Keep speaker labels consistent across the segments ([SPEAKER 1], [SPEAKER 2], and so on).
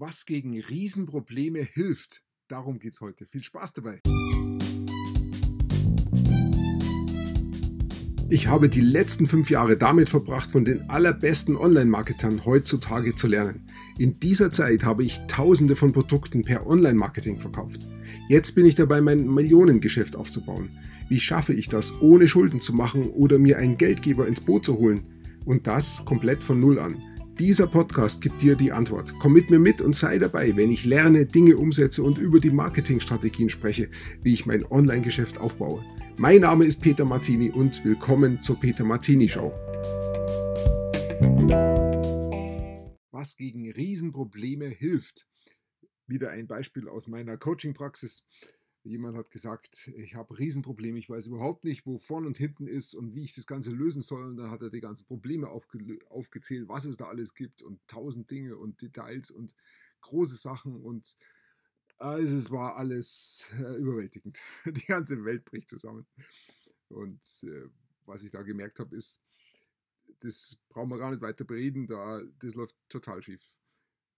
[SPEAKER 1] Was gegen Riesenprobleme hilft, darum geht es heute. Viel Spaß dabei! Ich habe die letzten fünf Jahre damit verbracht, von den allerbesten Online-Marketern heutzutage zu lernen. In dieser Zeit habe ich tausende von Produkten per Online-Marketing verkauft. Jetzt bin ich dabei, mein Millionengeschäft aufzubauen. Wie schaffe ich das, ohne Schulden zu machen oder mir einen Geldgeber ins Boot zu holen? Und das komplett von Null an. Dieser Podcast gibt dir die Antwort. Komm mit mir mit und sei dabei, wenn ich lerne, Dinge umsetze und über die Marketingstrategien spreche, wie ich mein Online-Geschäft aufbaue. Mein Name ist Peter Martini und willkommen zur Peter Martini Show. Was gegen Riesenprobleme hilft. Wieder ein Beispiel aus meiner Coaching-Praxis. Jemand hat gesagt, ich habe Riesenprobleme, ich weiß überhaupt nicht, wo vorne und hinten ist und wie ich das Ganze lösen soll. Und dann hat er die ganzen Probleme aufge aufgezählt, was es da alles gibt und tausend Dinge und Details und große Sachen. Und also es war alles äh, überwältigend. Die ganze Welt bricht zusammen. Und äh, was ich da gemerkt habe, ist, das brauchen wir gar nicht weiter bereden, da, das läuft total schief.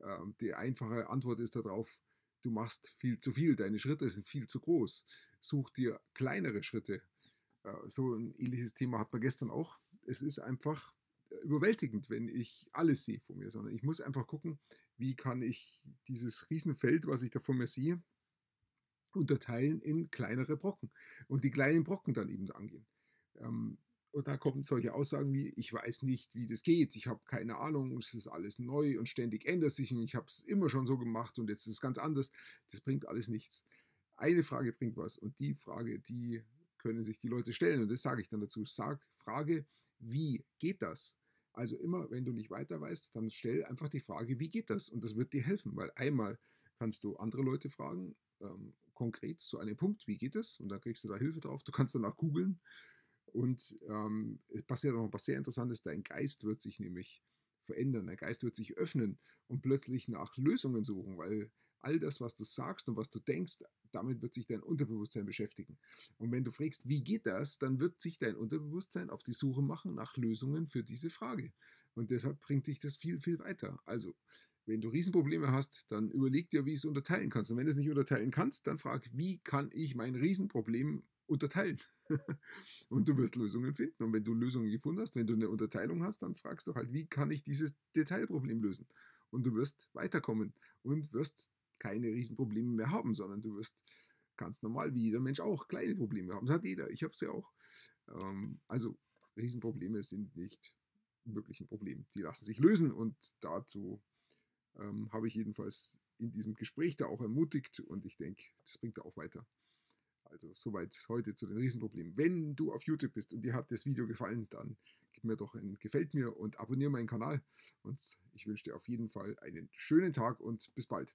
[SPEAKER 1] Ähm, die einfache Antwort ist darauf, du machst viel zu viel, deine Schritte sind viel zu groß. Such dir kleinere Schritte. Äh, so ein ähnliches Thema hat man gestern auch. Es ist einfach überwältigend, wenn ich alles sehe von mir, sondern ich muss einfach gucken, wie kann ich dieses Riesenfeld, was ich da vor mir sehe, unterteilen in kleinere Brocken und die kleinen Brocken dann eben angehen. Ähm, und da kommen solche Aussagen wie, ich weiß nicht, wie das geht, ich habe keine Ahnung, es ist alles neu und ständig ändert sich und ich habe es immer schon so gemacht und jetzt ist es ganz anders. Das bringt alles nichts. Eine Frage bringt was und die Frage, die können sich die Leute stellen und das sage ich dann dazu. Sag, Frage, wie geht das? Also immer, wenn du nicht weiter weißt, dann stell einfach die Frage, wie geht das? Und das wird dir helfen, weil einmal kannst du andere Leute fragen, ähm, konkret zu einem Punkt, wie geht es? Und da kriegst du da Hilfe drauf. Du kannst danach googeln und ähm, es passiert auch noch was sehr Interessantes, dein Geist wird sich nämlich verändern, dein Geist wird sich öffnen und plötzlich nach Lösungen suchen, weil all das, was du sagst und was du denkst, damit wird sich dein Unterbewusstsein beschäftigen. Und wenn du fragst, wie geht das, dann wird sich dein Unterbewusstsein auf die Suche machen nach Lösungen für diese Frage. Und deshalb bringt dich das viel, viel weiter. Also, wenn du Riesenprobleme hast, dann überleg dir, wie du es unterteilen kannst. Und wenn du es nicht unterteilen kannst, dann frag, wie kann ich mein Riesenproblem unterteilen? und du wirst Lösungen finden. Und wenn du Lösungen gefunden hast, wenn du eine Unterteilung hast, dann fragst du halt, wie kann ich dieses Detailproblem lösen? Und du wirst weiterkommen und wirst keine Riesenprobleme mehr haben, sondern du wirst ganz normal, wie jeder Mensch auch, kleine Probleme haben. Das hat jeder, ich habe es ja auch. Ähm, also Riesenprobleme sind nicht wirklich ein Problem. Die lassen sich lösen und dazu ähm, habe ich jedenfalls in diesem Gespräch da auch ermutigt und ich denke, das bringt da auch weiter. Also soweit heute zu den Riesenproblemen. Wenn du auf YouTube bist und dir hat das Video gefallen, dann gib mir doch ein Gefällt mir und abonniere meinen Kanal. Und ich wünsche dir auf jeden Fall einen schönen Tag und bis bald.